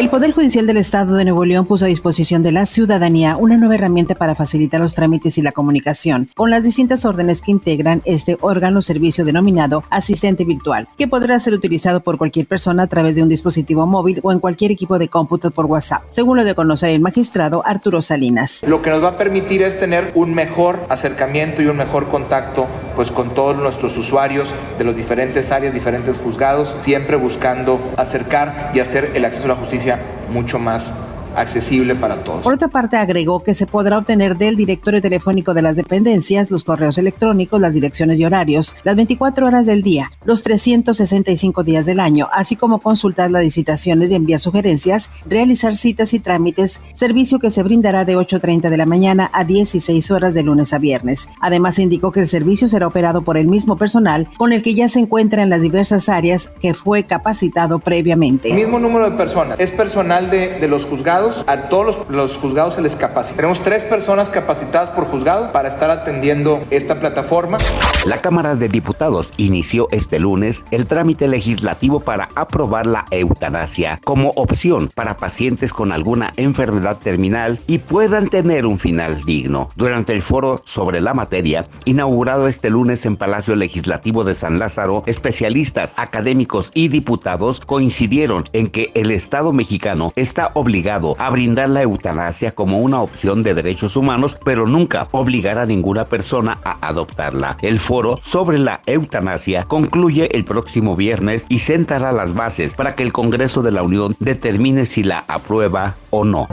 El Poder Judicial del Estado de Nuevo León puso a disposición de la ciudadanía una nueva herramienta para facilitar los trámites y la comunicación con las distintas órdenes que integran este órgano servicio denominado asistente virtual, que podrá ser utilizado por cualquier persona a través de un dispositivo móvil o en cualquier equipo de cómputo por WhatsApp, según lo de conocer el magistrado Arturo Salinas. Lo que nos va a permitir es tener un mejor acercamiento y un mejor contacto pues con todos nuestros usuarios de los diferentes áreas, diferentes juzgados, siempre buscando acercar y hacer el acceso a la justicia mucho más accesible para todos. Por otra parte, agregó que se podrá obtener del directorio telefónico de las dependencias los correos electrónicos, las direcciones y horarios, las 24 horas del día, los 365 días del año, así como consultar las licitaciones y enviar sugerencias, realizar citas y trámites, servicio que se brindará de 8.30 de la mañana a 16 horas de lunes a viernes. Además, indicó que el servicio será operado por el mismo personal con el que ya se encuentra en las diversas áreas que fue capacitado previamente. El mismo número de personas. Es personal de, de los juzgados a todos los, juzgados se les capacita. Tenemos tres personas capacitadas por juzgado para estar atendiendo esta plataforma. La Cámara de Diputados inició este lunes el trámite legislativo para aprobar la eutanasia como opción para pacientes con alguna enfermedad terminal y puedan tener un final digno. Durante el foro sobre la materia, inaugurado este lunes en Palacio Legislativo de San Lázaro, especialistas, académicos y diputados coincidieron en que el Estado mexicano está obligado a brindar la eutanasia como una opción de derechos humanos, pero nunca obligar a ninguna persona a adoptarla. Foro sobre la eutanasia concluye el próximo viernes y sentará las bases para que el Congreso de la Unión determine si la aprueba o no.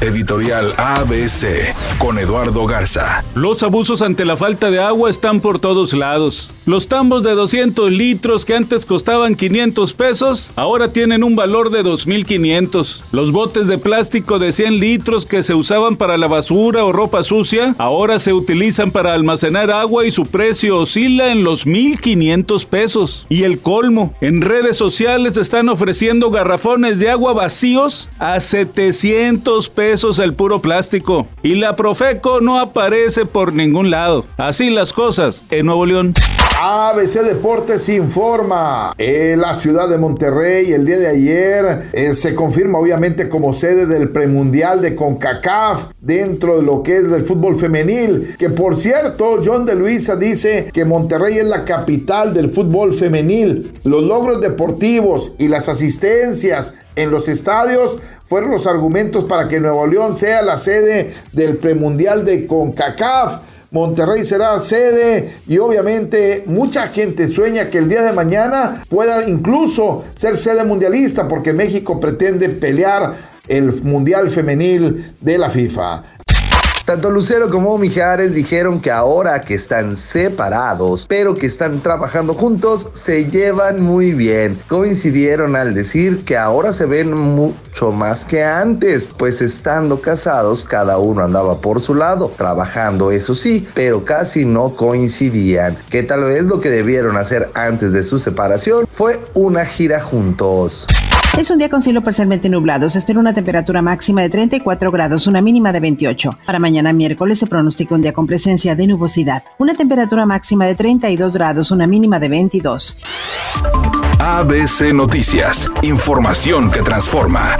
Editorial ABC con Eduardo Garza. Los abusos ante la falta de agua están por todos lados. Los tambos de 200 litros que antes costaban 500 pesos, ahora tienen un valor de 2.500. Los botes de plástico de 100 litros que se usaban para la basura o ropa sucia, ahora se utilizan para almacenar agua y su precio oscila en los 1.500 pesos. Y el colmo, en redes sociales están ofreciendo garrafones de agua vacíos a 700 pesos el puro plástico. Y la Profeco no aparece por ningún lado. Así las cosas en Nuevo León. ABC Deportes informa. En la ciudad de Monterrey el día de ayer eh, se confirma obviamente como sede del premundial de CONCACAF dentro de lo que es del fútbol femenil. Que por cierto, John de Luisa dice que Monterrey es la capital del fútbol femenil. Los logros deportivos y las asistencias en los estadios fueron los argumentos para que Nuevo León sea la sede del premundial de CONCACAF. Monterrey será sede y obviamente mucha gente sueña que el día de mañana pueda incluso ser sede mundialista porque México pretende pelear el Mundial Femenil de la FIFA. Tanto Lucero como Mijares dijeron que ahora que están separados, pero que están trabajando juntos, se llevan muy bien. Coincidieron al decir que ahora se ven mucho más que antes, pues estando casados cada uno andaba por su lado, trabajando eso sí, pero casi no coincidían. Que tal vez lo que debieron hacer antes de su separación fue una gira juntos. Es un día con cielo parcialmente nublado. Se espera una temperatura máxima de 34 grados, una mínima de 28. Para mañana miércoles se pronostica un día con presencia de nubosidad. Una temperatura máxima de 32 grados, una mínima de 22. ABC Noticias. Información que transforma.